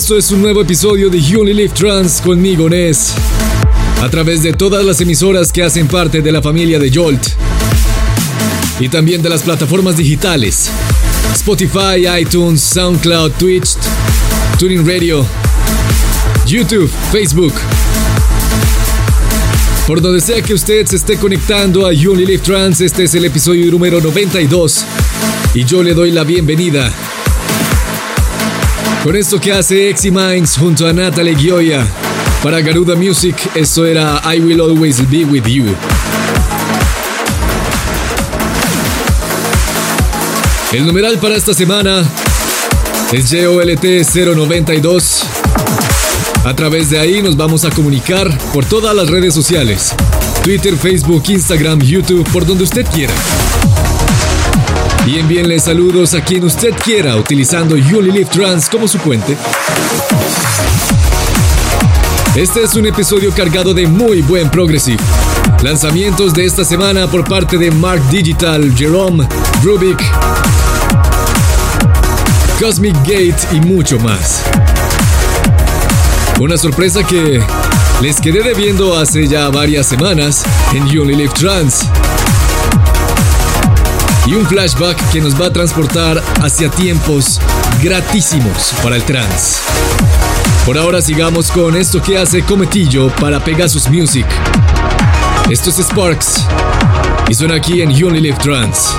esto es un nuevo episodio de Only Live Trans conmigo, Ness. A través de todas las emisoras que hacen parte de la familia de Jolt. Y también de las plataformas digitales. Spotify, iTunes, SoundCloud, Twitch, Tuning Radio, YouTube, Facebook. Por donde sea que usted se esté conectando a Only Live Trans, este es el episodio número 92. Y yo le doy la bienvenida con esto que hace Exy junto a Natalie Gioia. Para Garuda Music, esto era I Will Always Be With You. El numeral para esta semana es JOLT 092. A través de ahí nos vamos a comunicar por todas las redes sociales. Twitter, Facebook, Instagram, YouTube, por donde usted quiera. Y envíenle saludos a quien usted quiera utilizando Live Trans como su puente. Este es un episodio cargado de muy buen progressive. Lanzamientos de esta semana por parte de Mark Digital, Jerome, Rubik, Cosmic Gate y mucho más. Una sorpresa que les quedé debiendo hace ya varias semanas en Live Trans y un flashback que nos va a transportar hacia tiempos gratísimos para el trance. Por ahora sigamos con esto que hace Cometillo para Pegasus Music. Esto es Sparks y suena aquí en You Only Trance.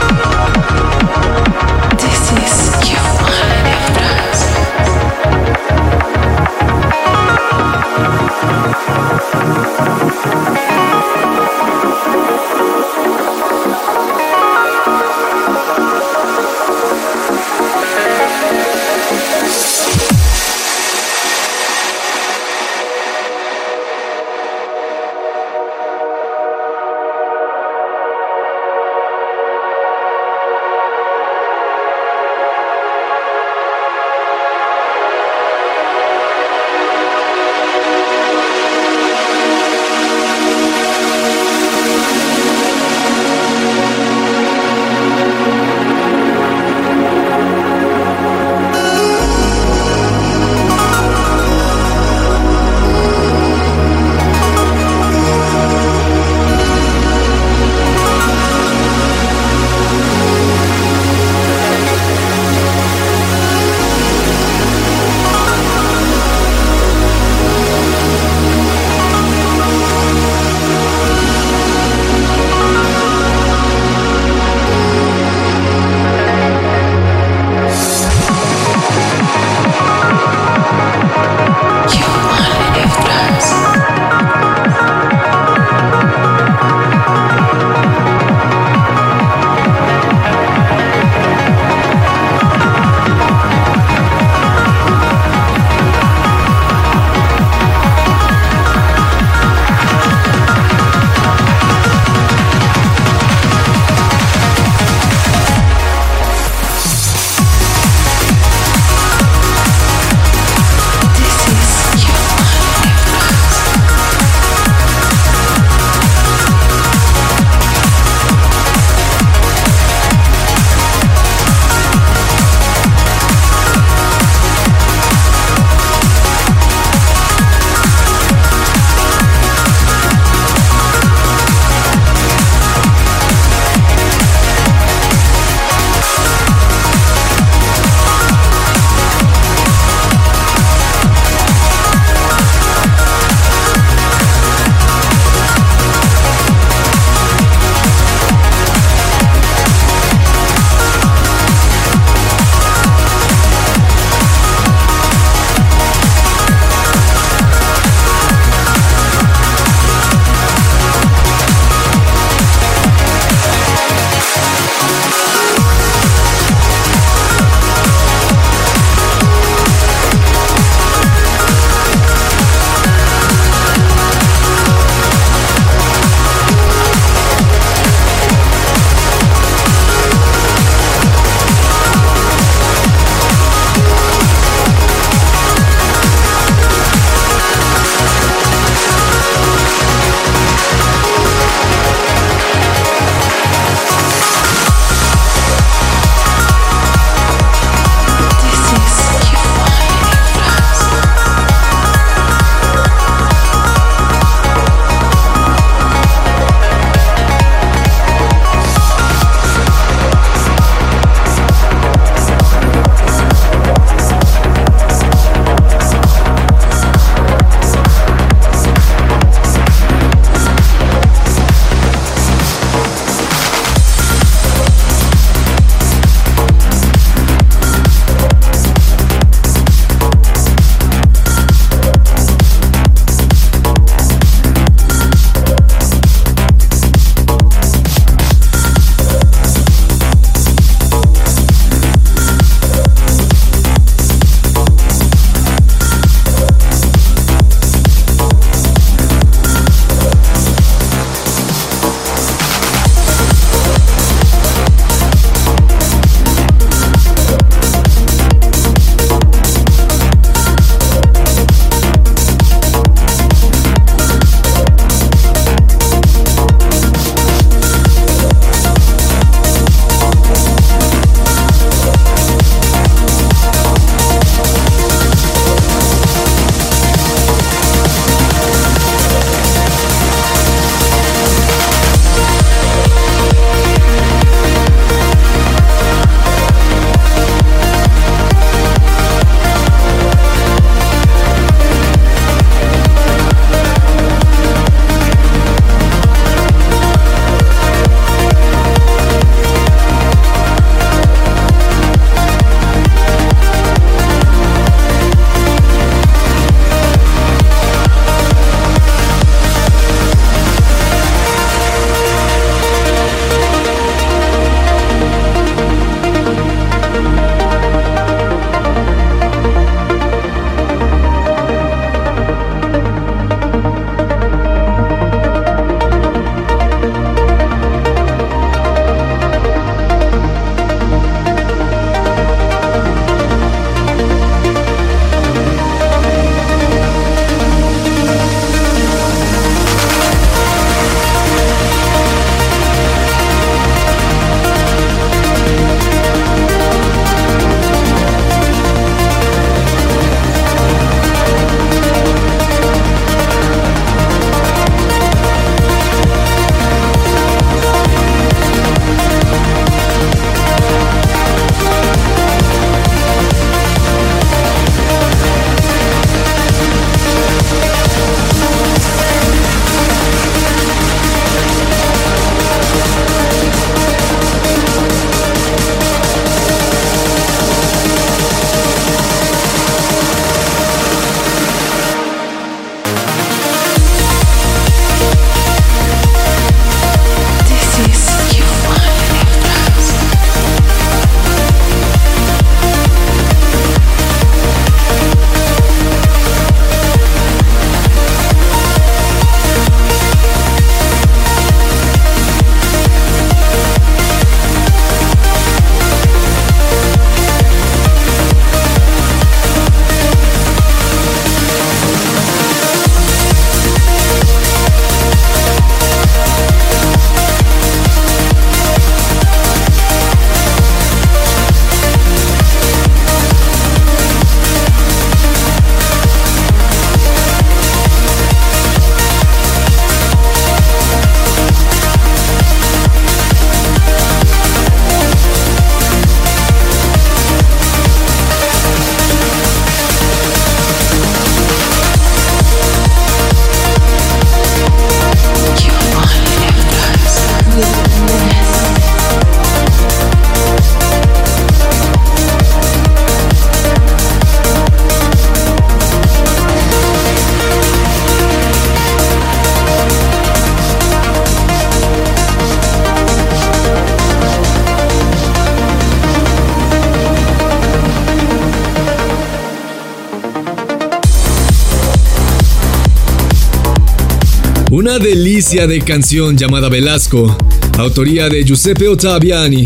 Una delicia de canción llamada Velasco, autoría de Giuseppe Ottaviani,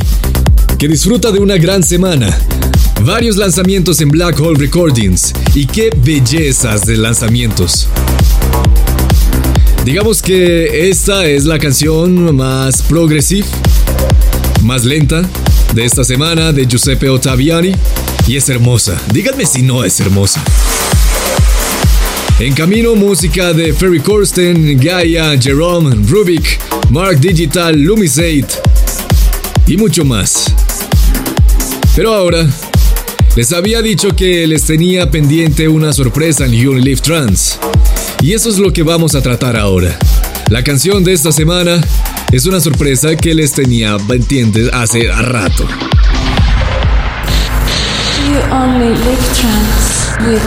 que disfruta de una gran semana. Varios lanzamientos en Black Hole Recordings y qué bellezas de lanzamientos. Digamos que esta es la canción más progresiva, más lenta de esta semana de Giuseppe Ottaviani y es hermosa. Díganme si no es hermosa. En camino, música de Ferry Corsten, Gaia, Jerome, Rubik, Mark Digital, Lumisate y mucho más. Pero ahora, les había dicho que les tenía pendiente una sorpresa en Unilive Trans. Y eso es lo que vamos a tratar ahora. La canción de esta semana es una sorpresa que les tenía pendiente hace rato. You only live trance with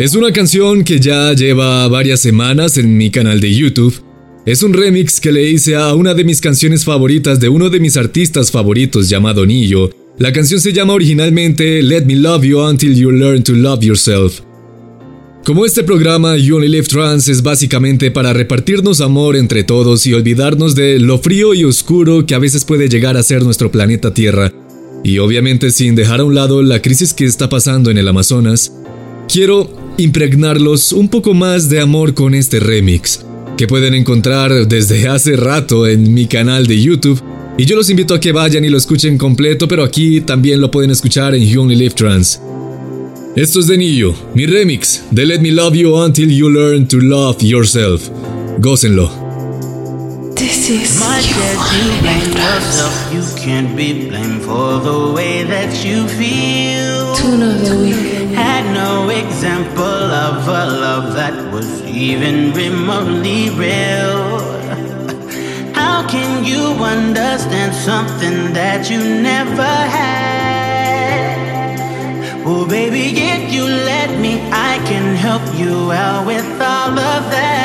Es una canción que ya lleva varias semanas en mi canal de YouTube. Es un remix que le hice a una de mis canciones favoritas de uno de mis artistas favoritos llamado Nillo. La canción se llama originalmente Let Me Love You Until You Learn to Love Yourself. Como este programa You Only Live Trans es básicamente para repartirnos amor entre todos y olvidarnos de lo frío y oscuro que a veces puede llegar a ser nuestro planeta Tierra, y obviamente sin dejar a un lado la crisis que está pasando en el Amazonas, quiero impregnarlos un poco más de amor con este remix, que pueden encontrar desde hace rato en mi canal de YouTube. Y yo los invito a que vayan y lo escuchen completo, pero aquí también lo pueden escuchar en You Only Live Trans. Esto es de Nillo, mi remix de Let Me Love You Until You Learn to Love Yourself. Gócenlo. This is My dad, you blame yourself. You can't be blamed for the way that you feel. tune of the week. Example of a love that was even remotely real. How can you understand something that you never had? Oh, baby, if you let me, I can help you out with all of that.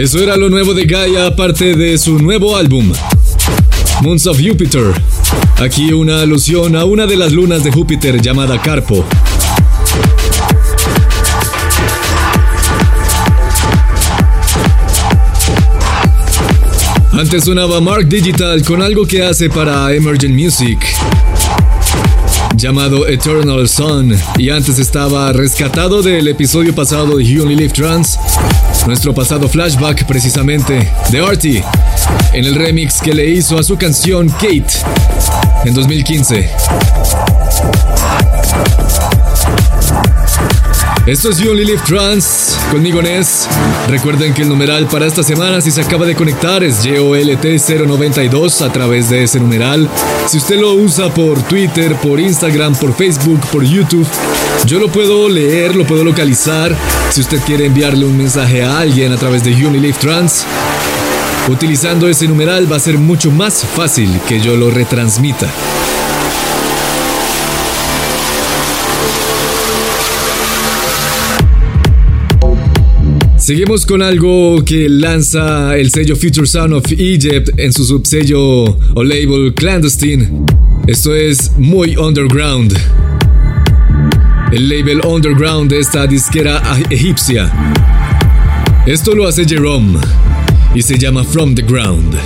Eso era lo nuevo de Gaia, aparte de su nuevo álbum, Moons of Jupiter. Aquí una alusión a una de las lunas de Júpiter llamada Carpo. Antes sonaba Mark Digital con algo que hace para Emergent Music llamado Eternal Sun y antes estaba rescatado del episodio pasado de You Only Live Trans, nuestro pasado flashback precisamente de Artie, en el remix que le hizo a su canción Kate en 2015. Esto es You Only Live Trans, conmigo Nes. Recuerden que el numeral para esta semana, si se acaba de conectar, es YOLT092 a través de ese numeral. Si usted lo usa por Twitter, por Instagram, por Facebook, por YouTube, yo lo puedo leer, lo puedo localizar. Si usted quiere enviarle un mensaje a alguien a través de Live Trans, utilizando ese numeral va a ser mucho más fácil que yo lo retransmita. Seguimos con algo que lanza el sello Future Sound of Egypt en su subsello o label Clandestine. Esto es muy underground. El label underground de esta disquera egipcia. Esto lo hace Jerome y se llama From the Ground.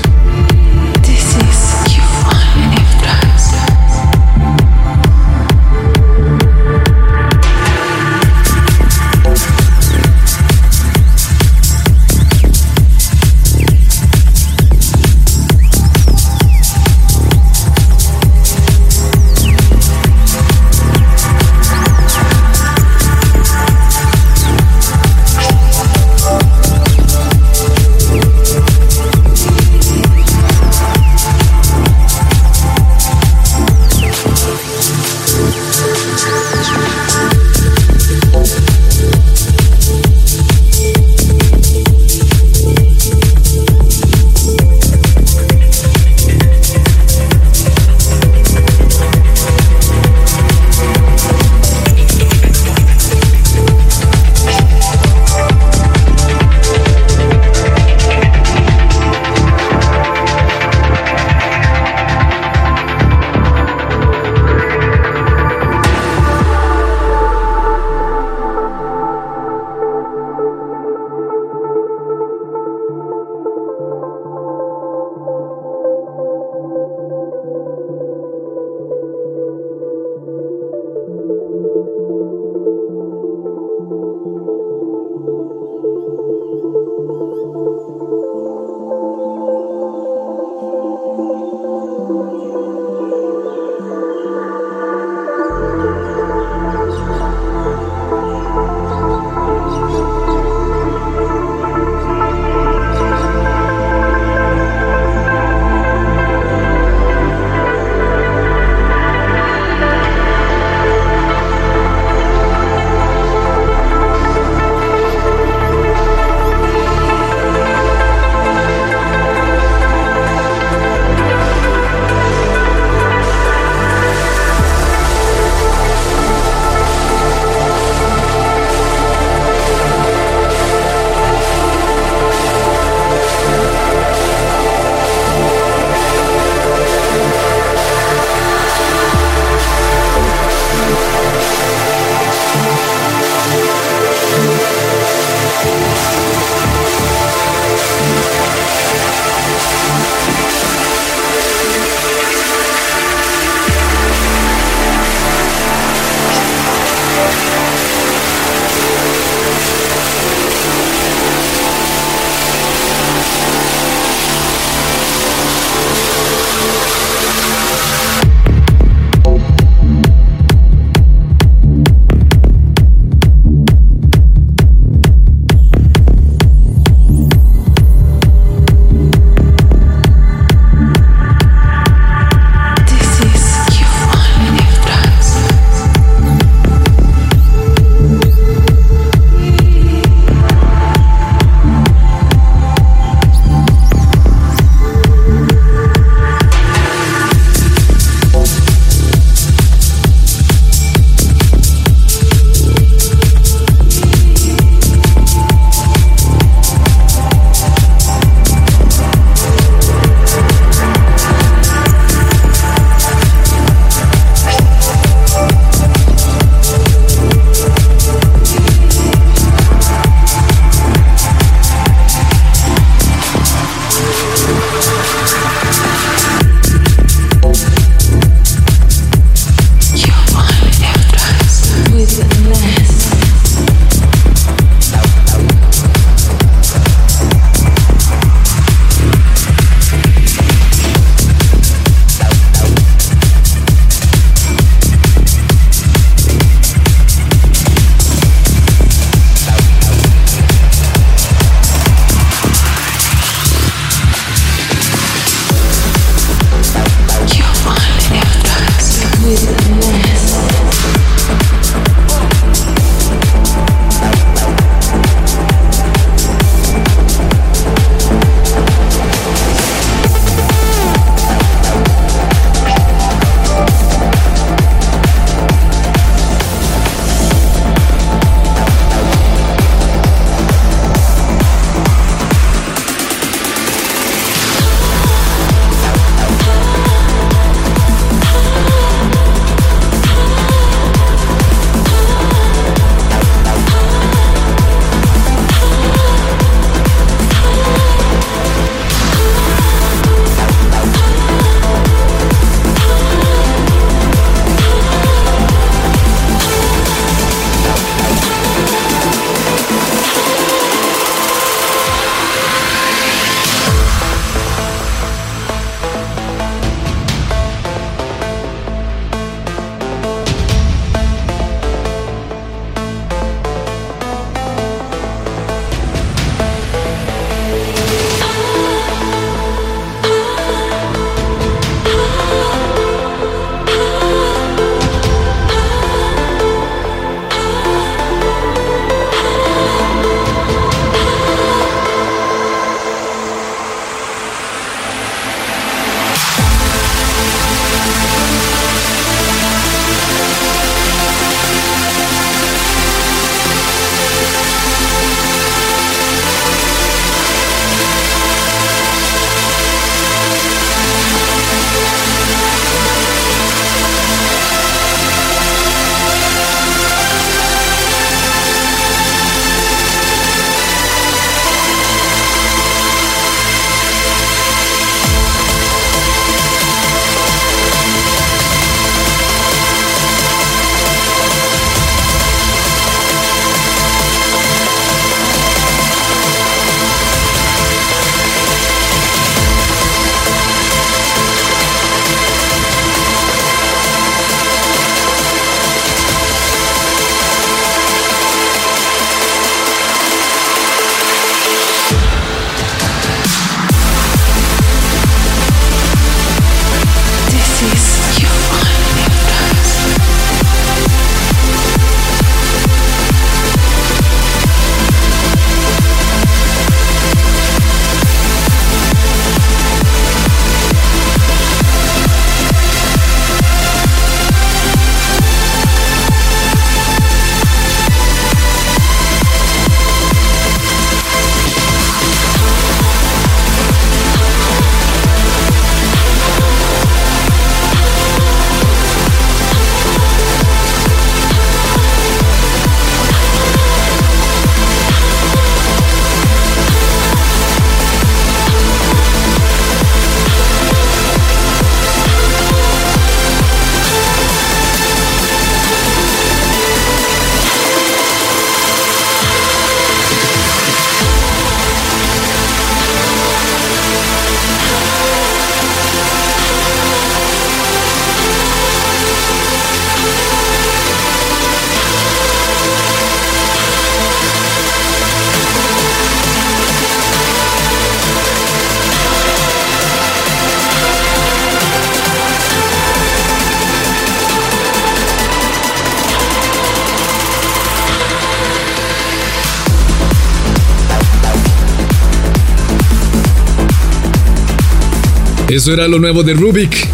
Eso era lo nuevo de Rubik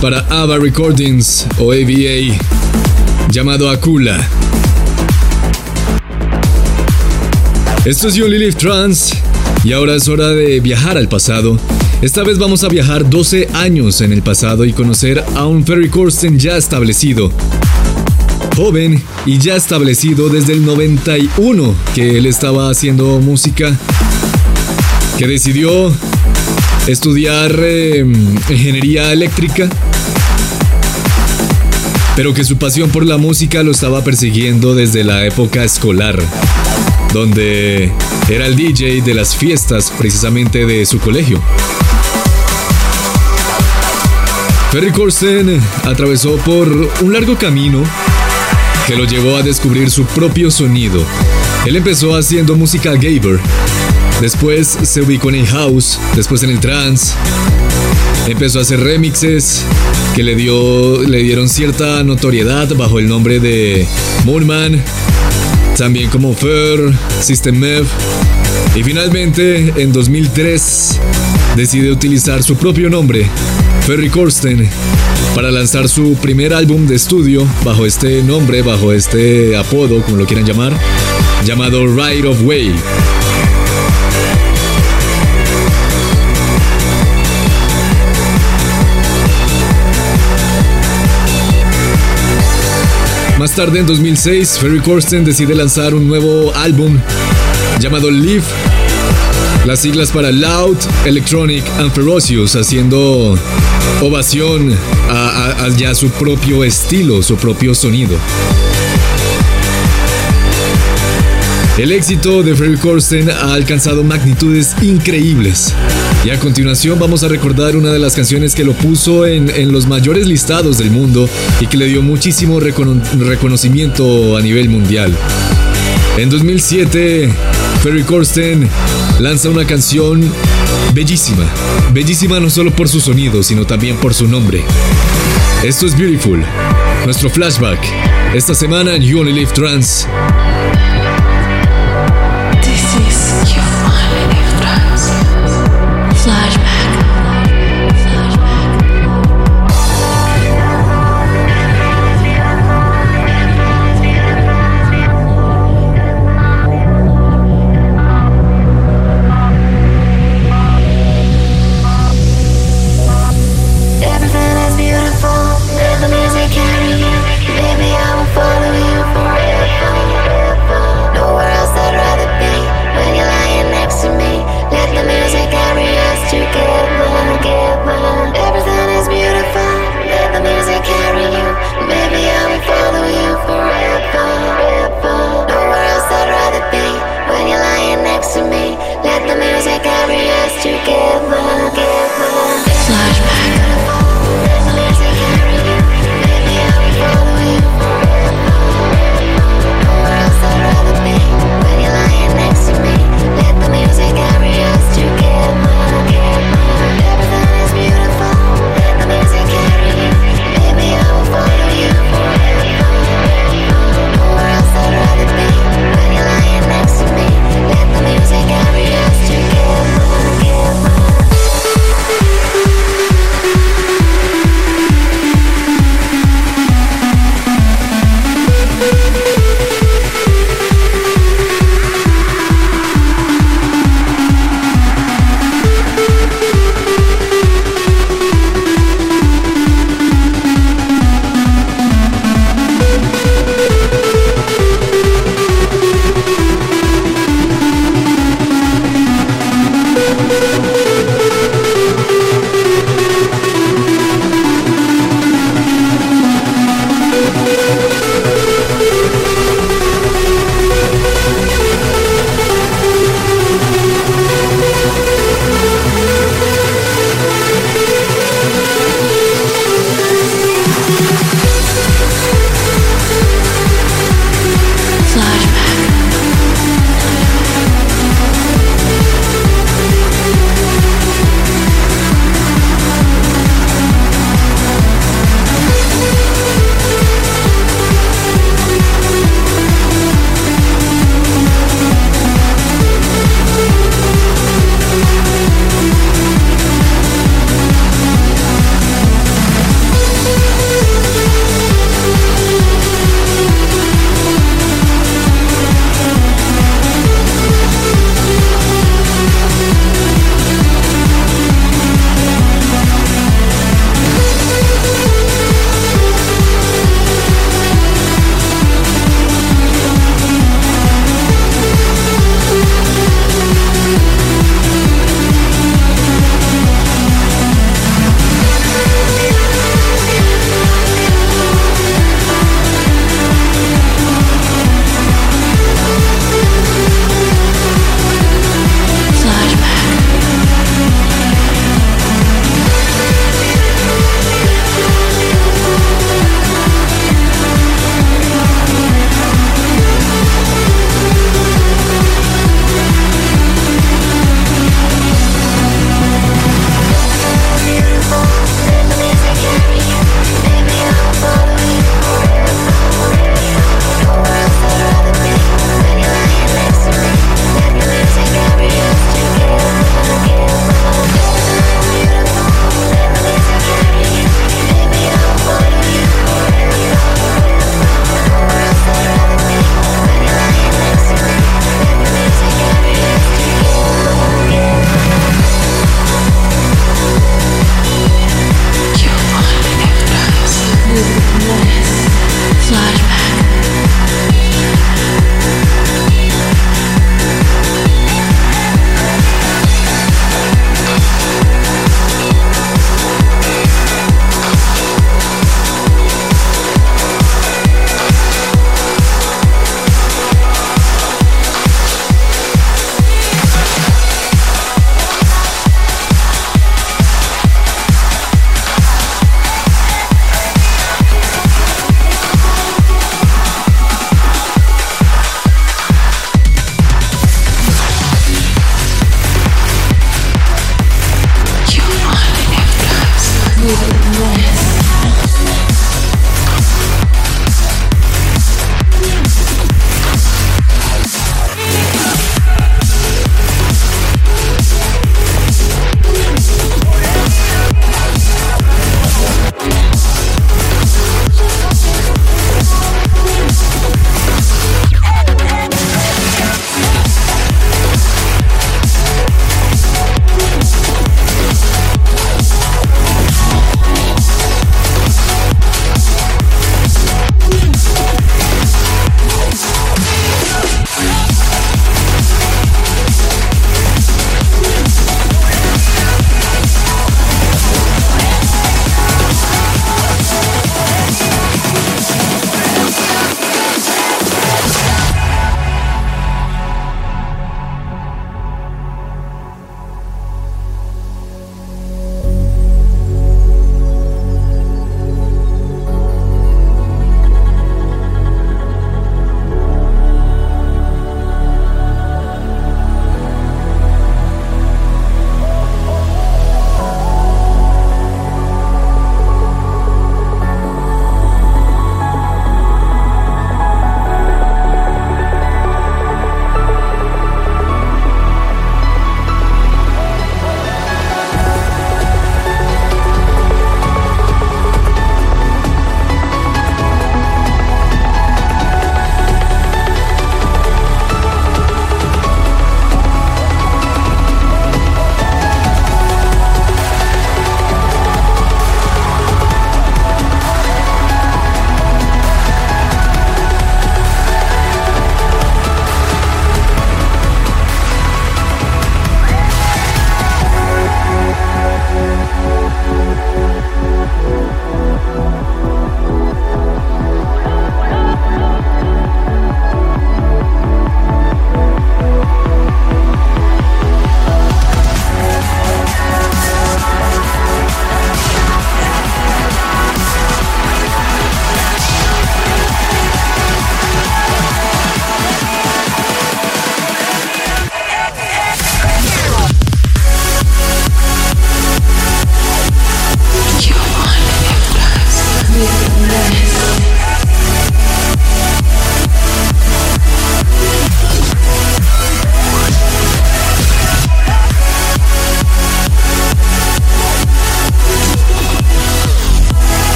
para Ava Recordings o AVA, llamado Akula. Esto es You Live Trans y ahora es hora de viajar al pasado. Esta vez vamos a viajar 12 años en el pasado y conocer a un Ferry Corsten ya establecido. Joven y ya establecido desde el 91 que él estaba haciendo música, que decidió estudiar em, ingeniería eléctrica, pero que su pasión por la música lo estaba persiguiendo desde la época escolar, donde era el DJ de las fiestas precisamente de su colegio. Ferry Corsten atravesó por un largo camino que lo llevó a descubrir su propio sonido. Él empezó haciendo música gaber, Después se ubicó en el house, después en el trance. Empezó a hacer remixes que le, dio, le dieron cierta notoriedad bajo el nombre de Moonman, también como Fur, System Mev. Y finalmente, en 2003, decide utilizar su propio nombre, Ferry Corsten, para lanzar su primer álbum de estudio bajo este nombre, bajo este apodo, como lo quieran llamar, llamado Right of Way. Más tarde, en 2006, Ferry Corsten decide lanzar un nuevo álbum llamado Live, las siglas para Loud, Electronic and Ferocious, haciendo ovación a, ya su propio estilo, su propio sonido. El éxito de Ferry Corsten ha alcanzado magnitudes increíbles. Y a continuación vamos a recordar una de las canciones que lo puso en, los mayores listados del mundo y que le dio muchísimo reconocimiento a nivel mundial. En 2007, Ferry Corsten lanza una canción bellísima. Bellísima no solo por su sonido, sino también por su nombre. Esto es Beautiful, nuestro flashback. Esta semana en You Only Live Trans.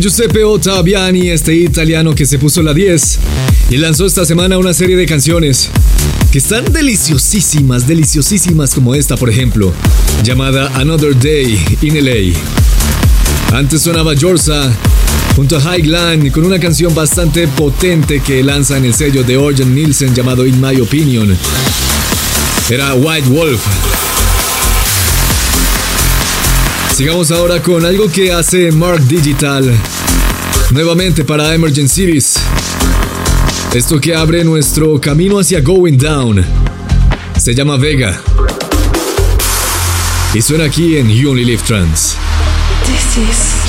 Giuseppe Ottaviani, este italiano que se puso la 10 y lanzó esta semana una serie de canciones que están deliciosísimas, deliciosísimas como esta, por ejemplo, llamada Another Day in LA. Antes sonaba Jorsa junto a Highland con una canción bastante potente que lanza en el sello de Orjan Nielsen llamado In My Opinion. Era White Wolf. Sigamos ahora con algo que hace Mark Digital. Nuevamente para Emergency Esto que abre nuestro camino hacia Going Down. Se llama Vega. Y suena aquí en You Only Live Trans. This is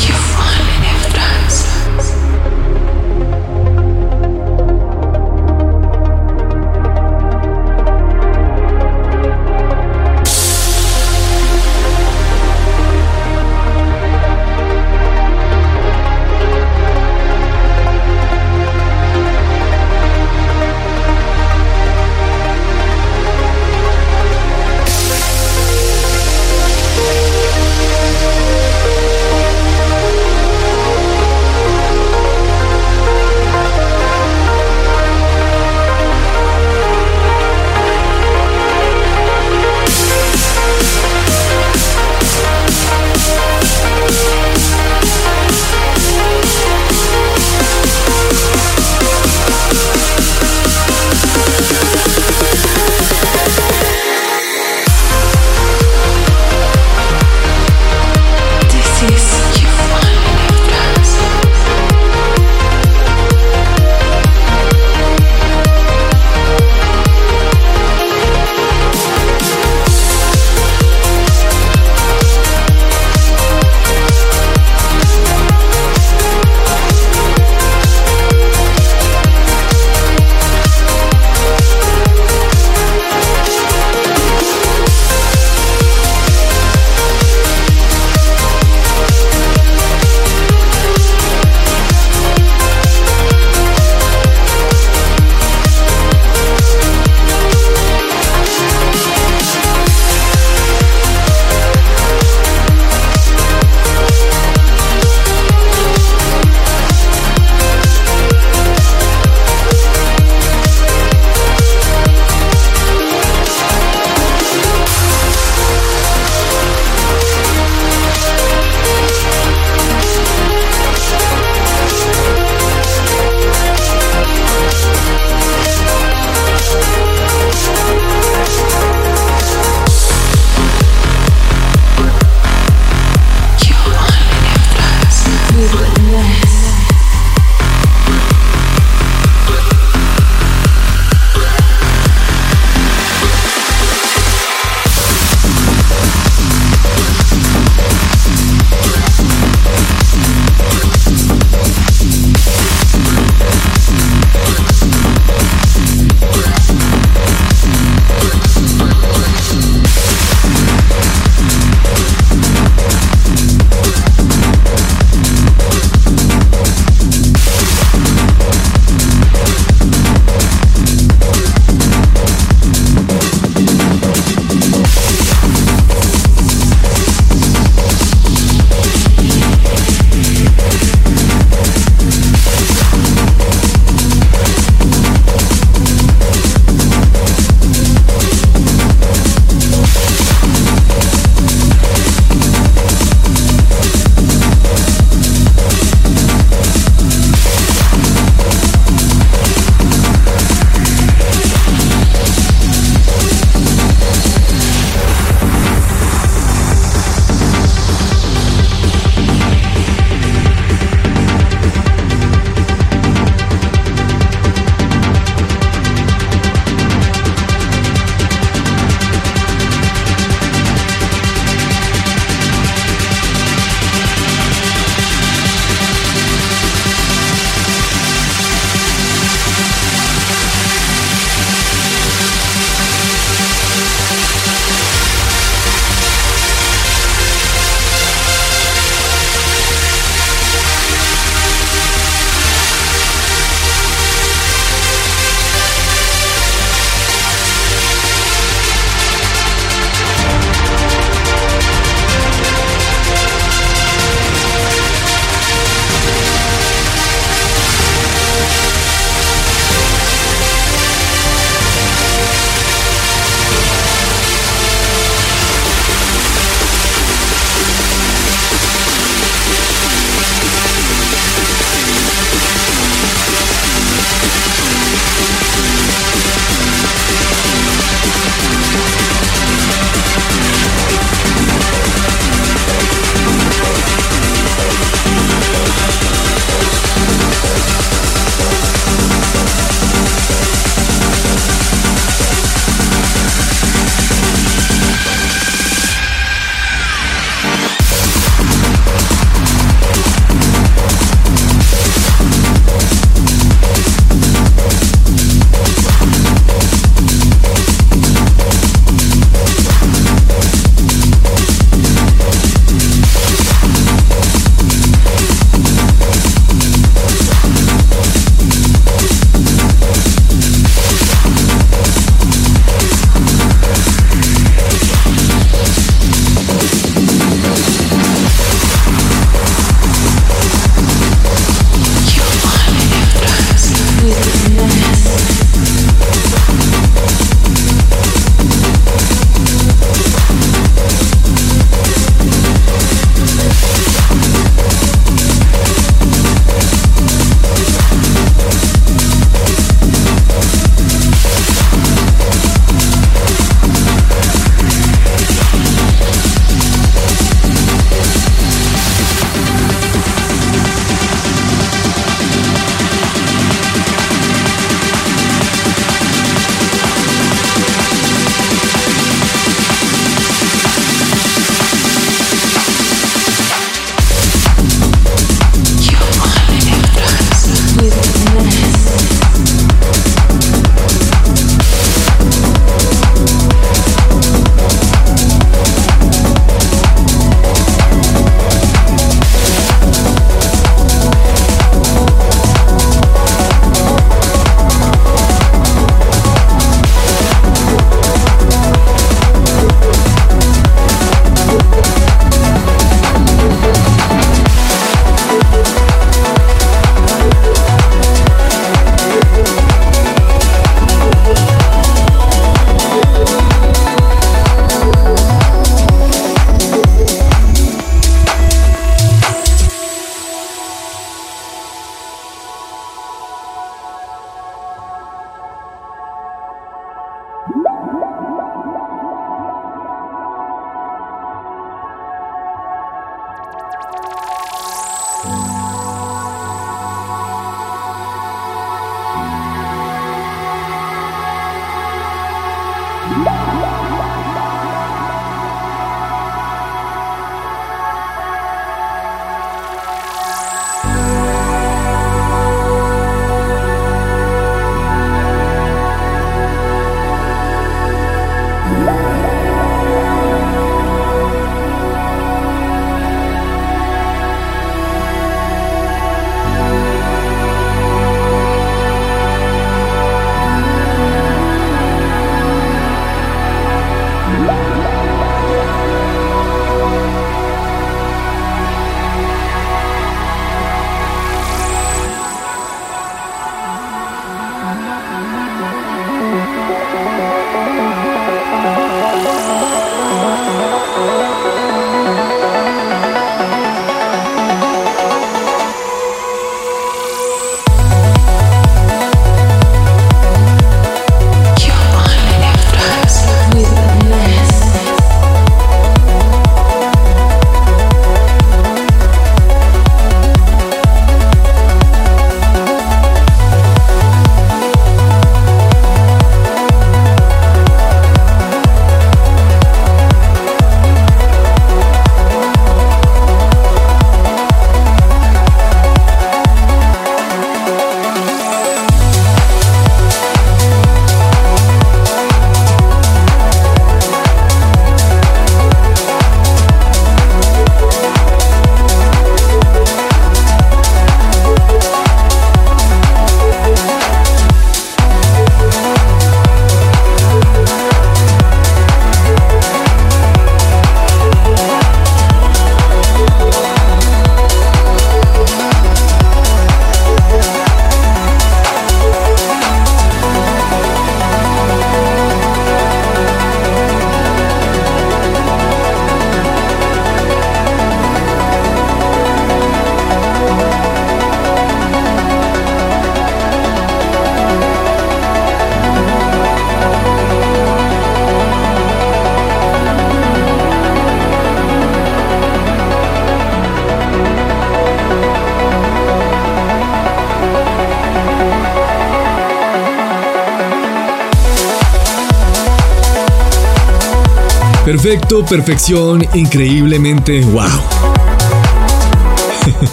Perfecto, perfección, increíblemente wow.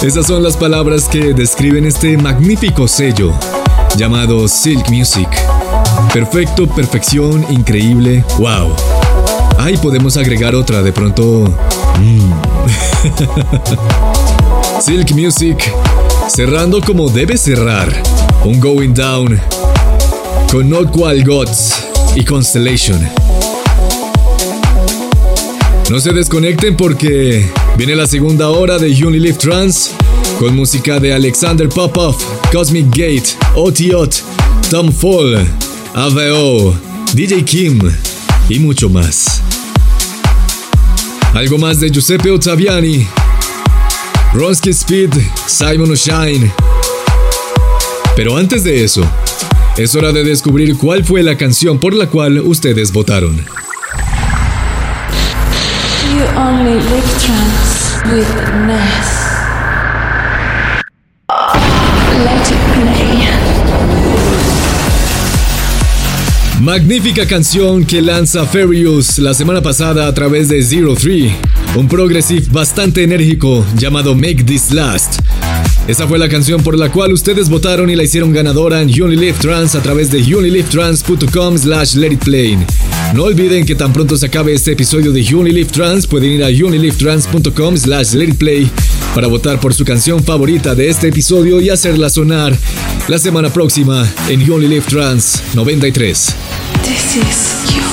Esas son las palabras que describen este magnífico sello llamado Silk Music. Perfecto, perfección, increíble, wow. Ahí podemos agregar otra de pronto. Mm. Silk Music, cerrando como debe cerrar. Un Going Down con Not Qual Gods y Constellation. No se desconecten porque viene la segunda hora de Unilive Trans con música de Alexander Popov, Cosmic Gate, Otiot, Tom Fall, AVO, DJ Kim y mucho más. Algo más de Giuseppe Ottaviani, Ronsky Speed, Simon O'Shine. Pero antes de eso, es hora de descubrir cuál fue la canción por la cual ustedes votaron. You only live trance with Ness. Let it play. Magnífica canción que lanza Furious la semana pasada a través de Zero Three, un progressive bastante enérgico llamado Make This Last. Esa fue la canción por la cual ustedes votaron y la hicieron ganadora en Unilive Trans a través de unilivetrans.com slash let it play. No olviden que tan pronto se acabe este episodio de Unilive Trans pueden ir a unilivetrans.com slash let it play para votar por su canción favorita de este episodio y hacerla sonar la semana próxima en Unilive Trans 93. This is you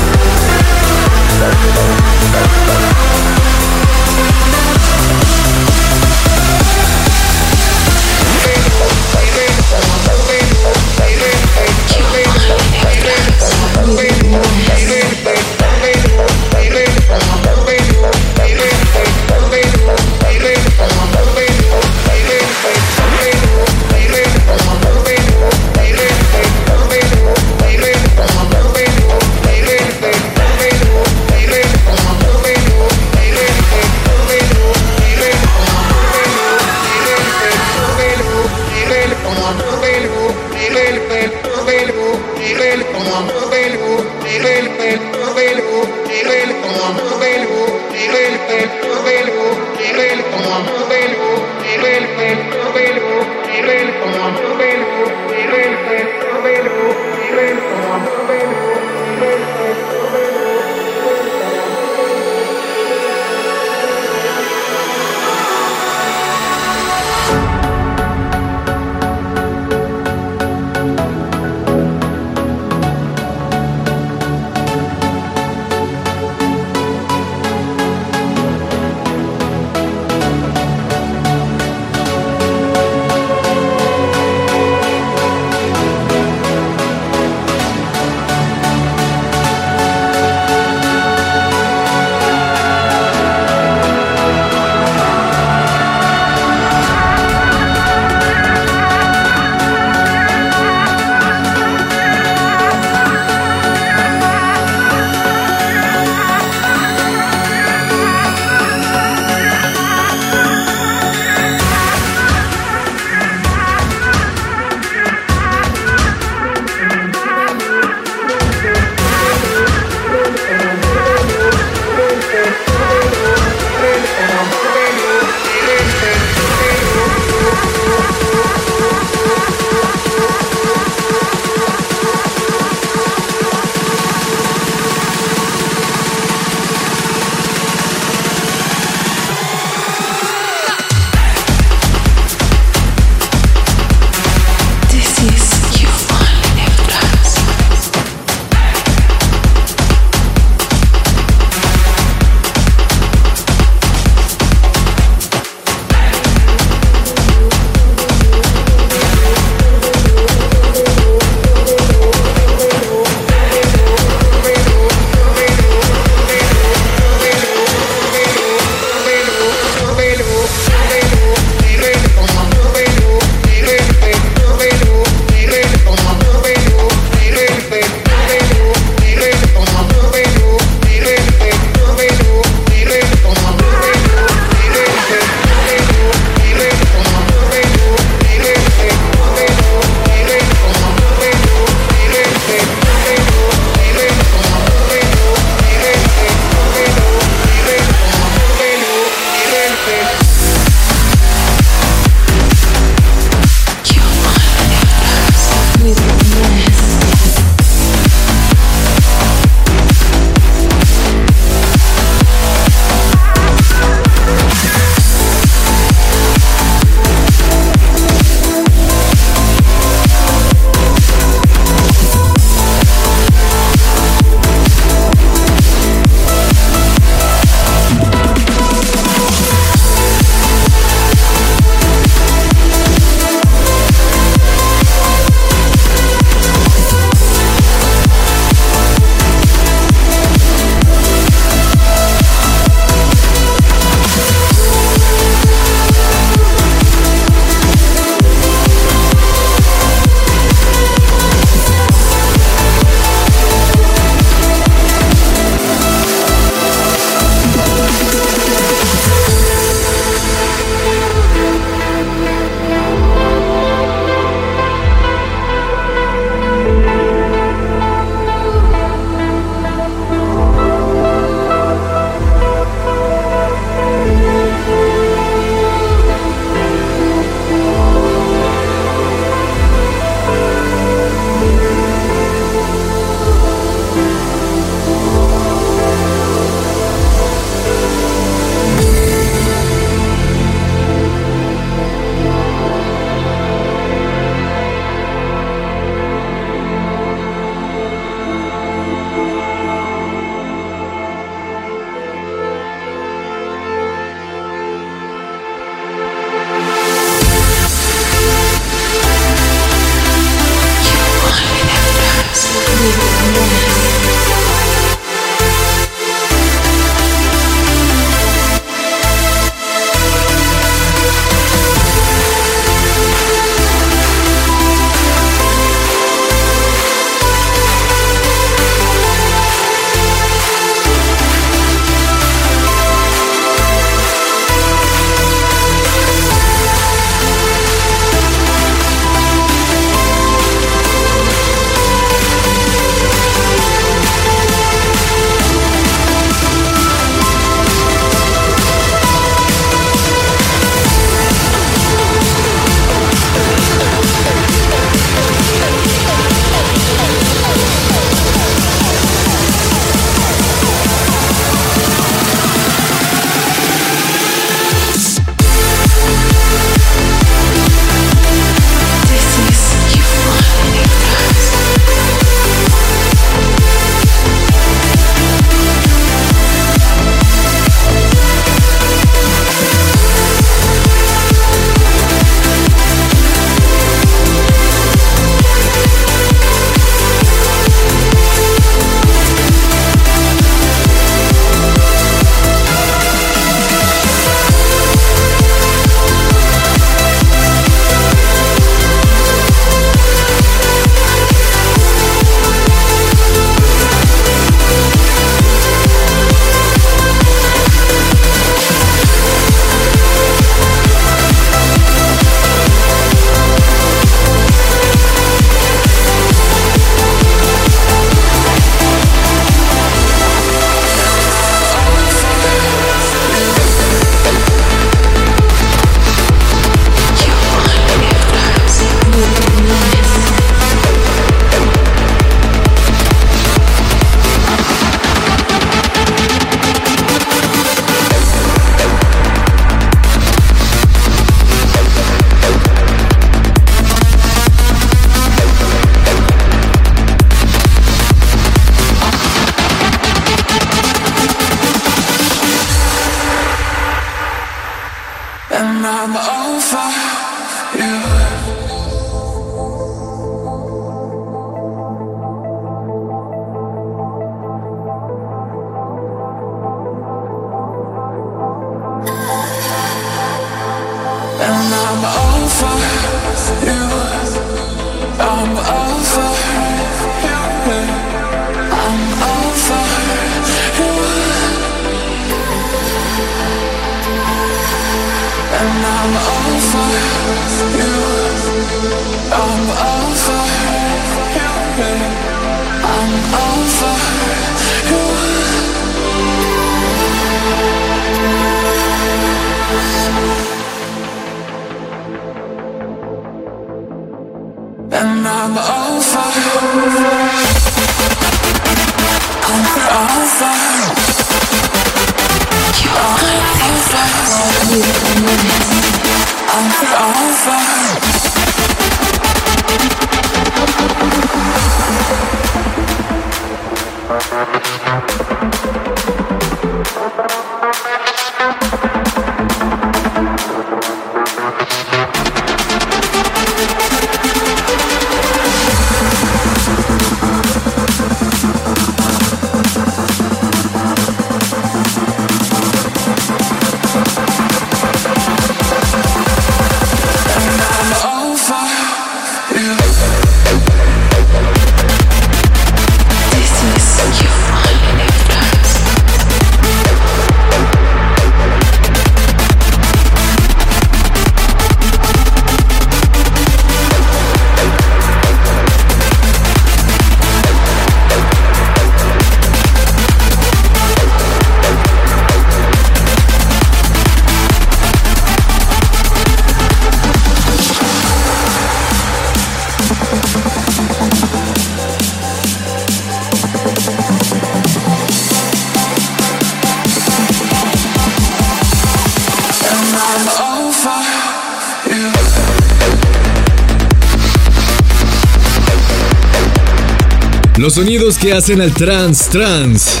Sonidos que hacen al trans trans.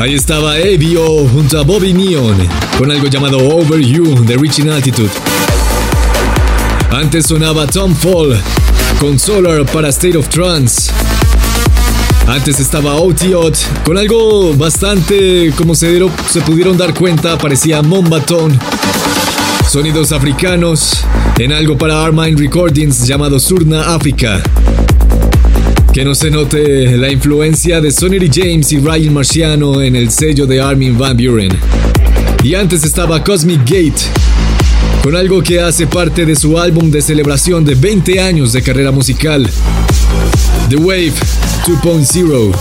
Ahí estaba ABO junto a Bobby Neon con algo llamado Over You de Reaching Altitude. Antes sonaba Tom Fall con Solar para State of Trance. Antes estaba Otiot con algo bastante, como se, dieron, se pudieron dar cuenta, parecía Mombatón. Sonidos africanos en algo para Armine Recordings llamado Surna África. Que no se note la influencia de Sonny James y Ryan Marciano en el sello de Armin Van Buren. Y antes estaba Cosmic Gate, con algo que hace parte de su álbum de celebración de 20 años de carrera musical, The Wave 2.0,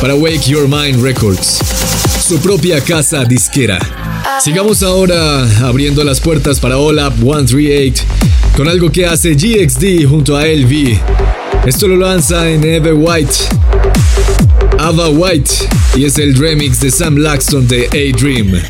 para Wake Your Mind Records, su propia casa disquera. Sigamos ahora abriendo las puertas para Olap 138, con algo que hace GXD junto a LV. Esto lo lanza en Eve White, Ava White, y es el remix de Sam Laxton de A Dream.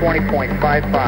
120.55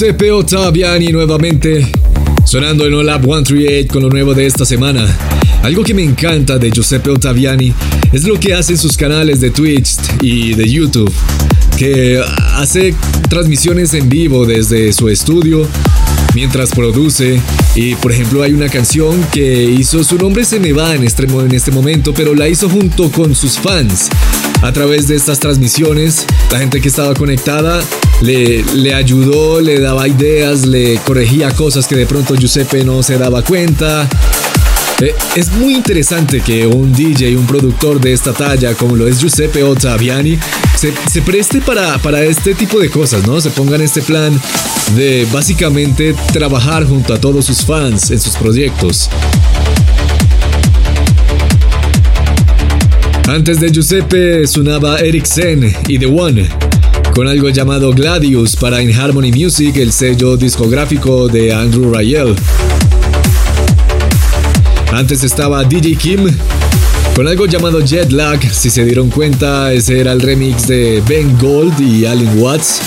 Giuseppe Ottaviani nuevamente sonando en Olab 138 con lo nuevo de esta semana. Algo que me encanta de Giuseppe Ottaviani es lo que hace en sus canales de Twitch y de YouTube, que hace transmisiones en vivo desde su estudio mientras produce. Y por ejemplo hay una canción que hizo, su nombre se me va en este, en este momento, pero la hizo junto con sus fans. A través de estas transmisiones, la gente que estaba conectada le, le ayudó, le daba ideas, le corregía cosas que de pronto Giuseppe no se daba cuenta. Eh, es muy interesante que un DJ, un productor de esta talla, como lo es Giuseppe Ottaviani, se, se preste para, para este tipo de cosas, ¿no? Se ponga en este plan de básicamente trabajar junto a todos sus fans en sus proyectos. Antes de Giuseppe sonaba Eric Zen y The One, con algo llamado Gladius para In Harmony Music, el sello discográfico de Andrew Rayel. Antes estaba DJ Kim con algo llamado Jet Lag. Si se dieron cuenta, ese era el remix de Ben Gold y Allen Watts.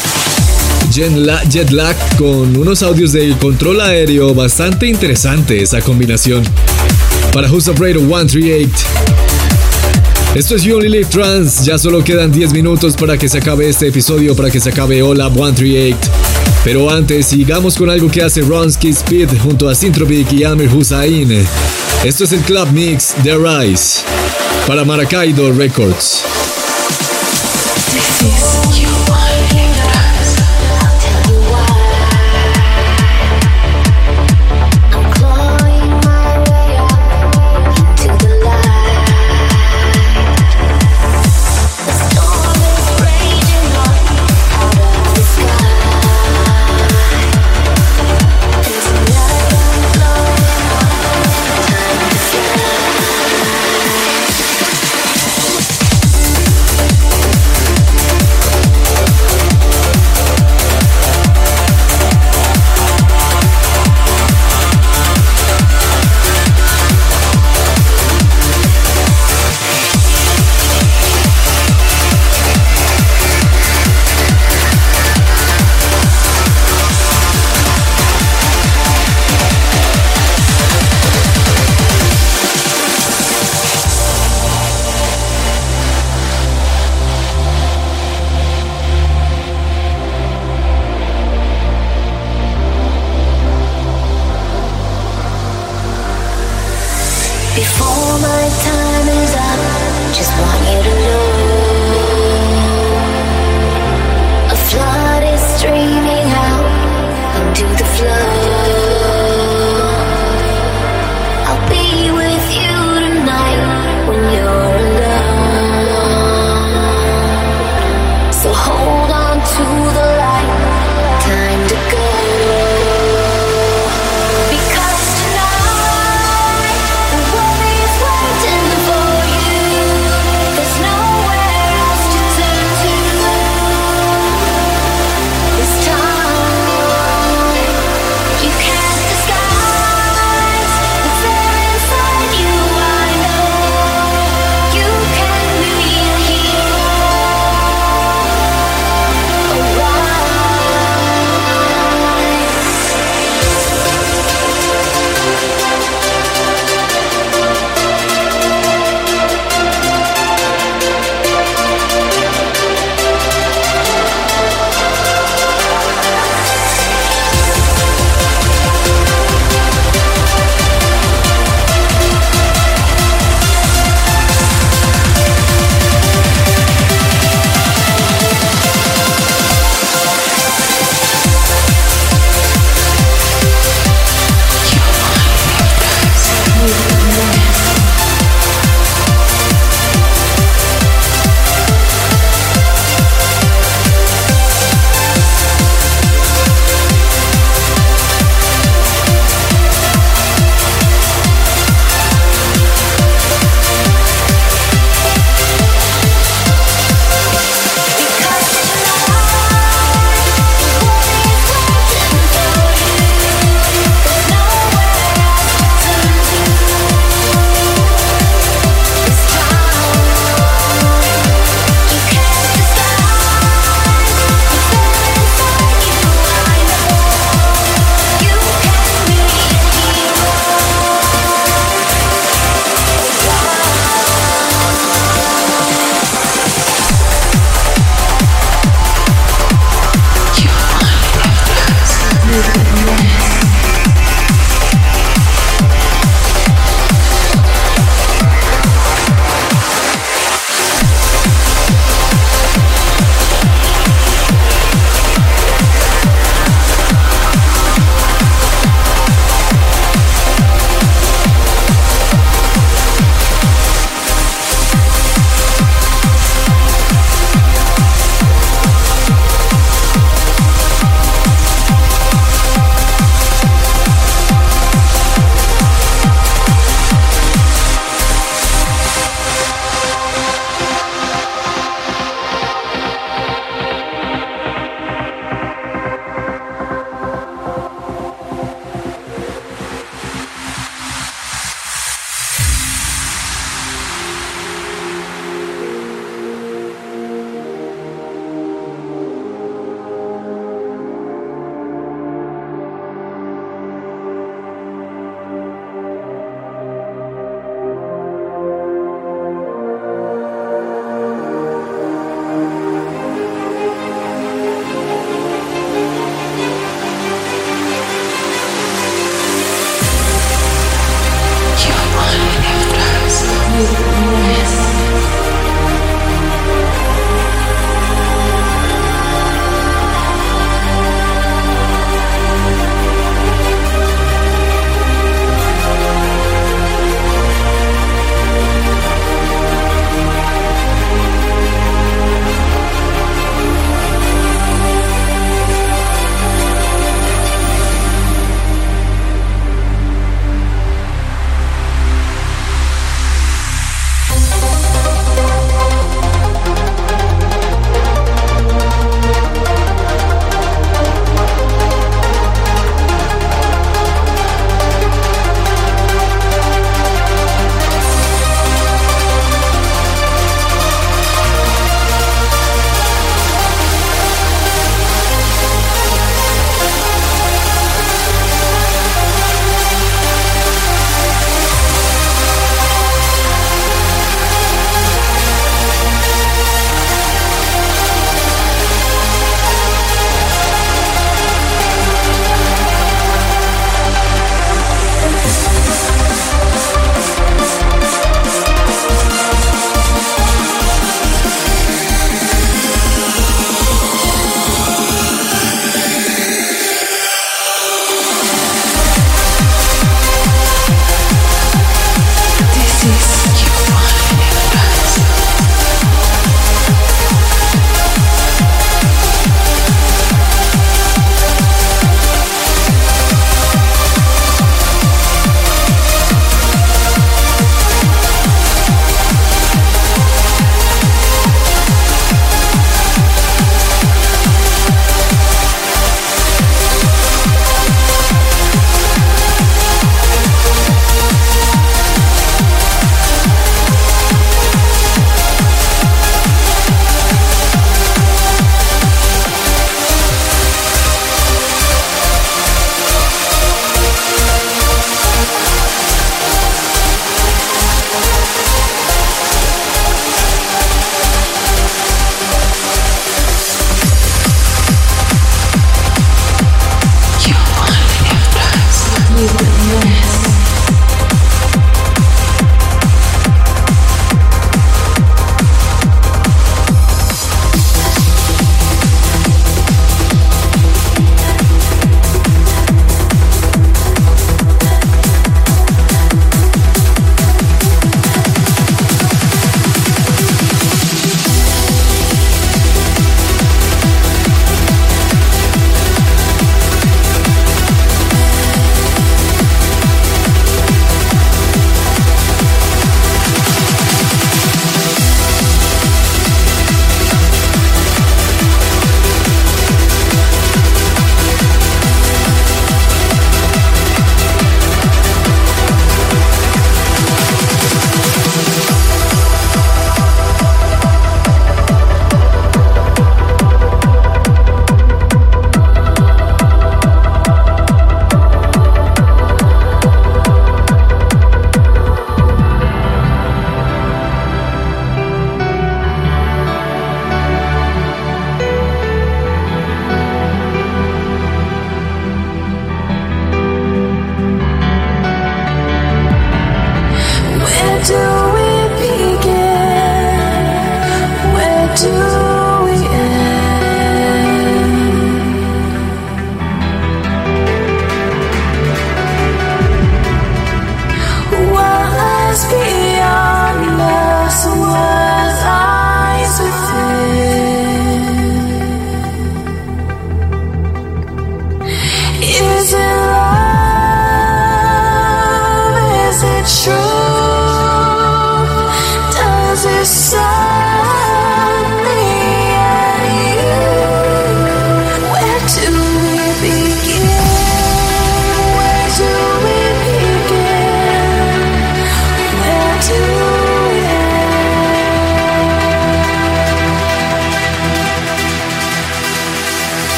Jet Lag con unos audios de control aéreo bastante interesante esa combinación. Para Who's Afraid of 138. Esto es You Only Live Trans. Ya solo quedan 10 minutos para que se acabe este episodio, para que se acabe Hola 138. Pero antes, sigamos con algo que hace Ronsky Speed junto a Sintrovic y Amir Hussain. Esto es el Club Mix The Rise para Maracaibo Records.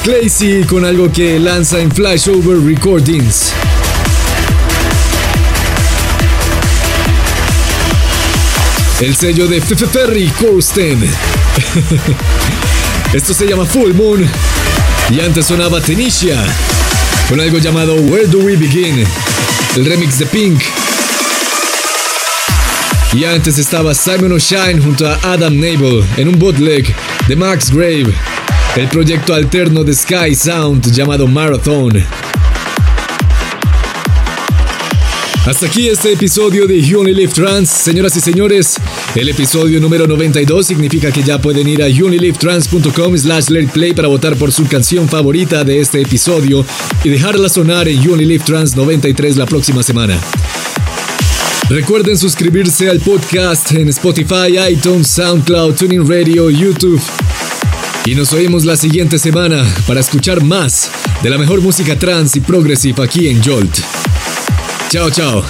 Es Clazy con algo que lanza en Flashover Recordings. El sello de Ferry Corsten. Esto se llama Full Moon. Y antes sonaba Tenisha. Con algo llamado Where Do We Begin. El remix de Pink. Y antes estaba Simon O'Shine junto a Adam Nable en un bootleg de Max Grave. El proyecto alterno de Sky Sound llamado Marathon. Hasta aquí este episodio de You Only Live Trans. Señoras y señores, el episodio número 92 significa que ya pueden ir a unilivetrans.com slash play para votar por su canción favorita de este episodio y dejarla sonar en You Only Live Trans 93 la próxima semana. Recuerden suscribirse al podcast en Spotify, iTunes, SoundCloud, Tuning Radio, YouTube. Y nos oímos la siguiente semana para escuchar más de la mejor música trans y progressive aquí en Jolt. Chao, chao.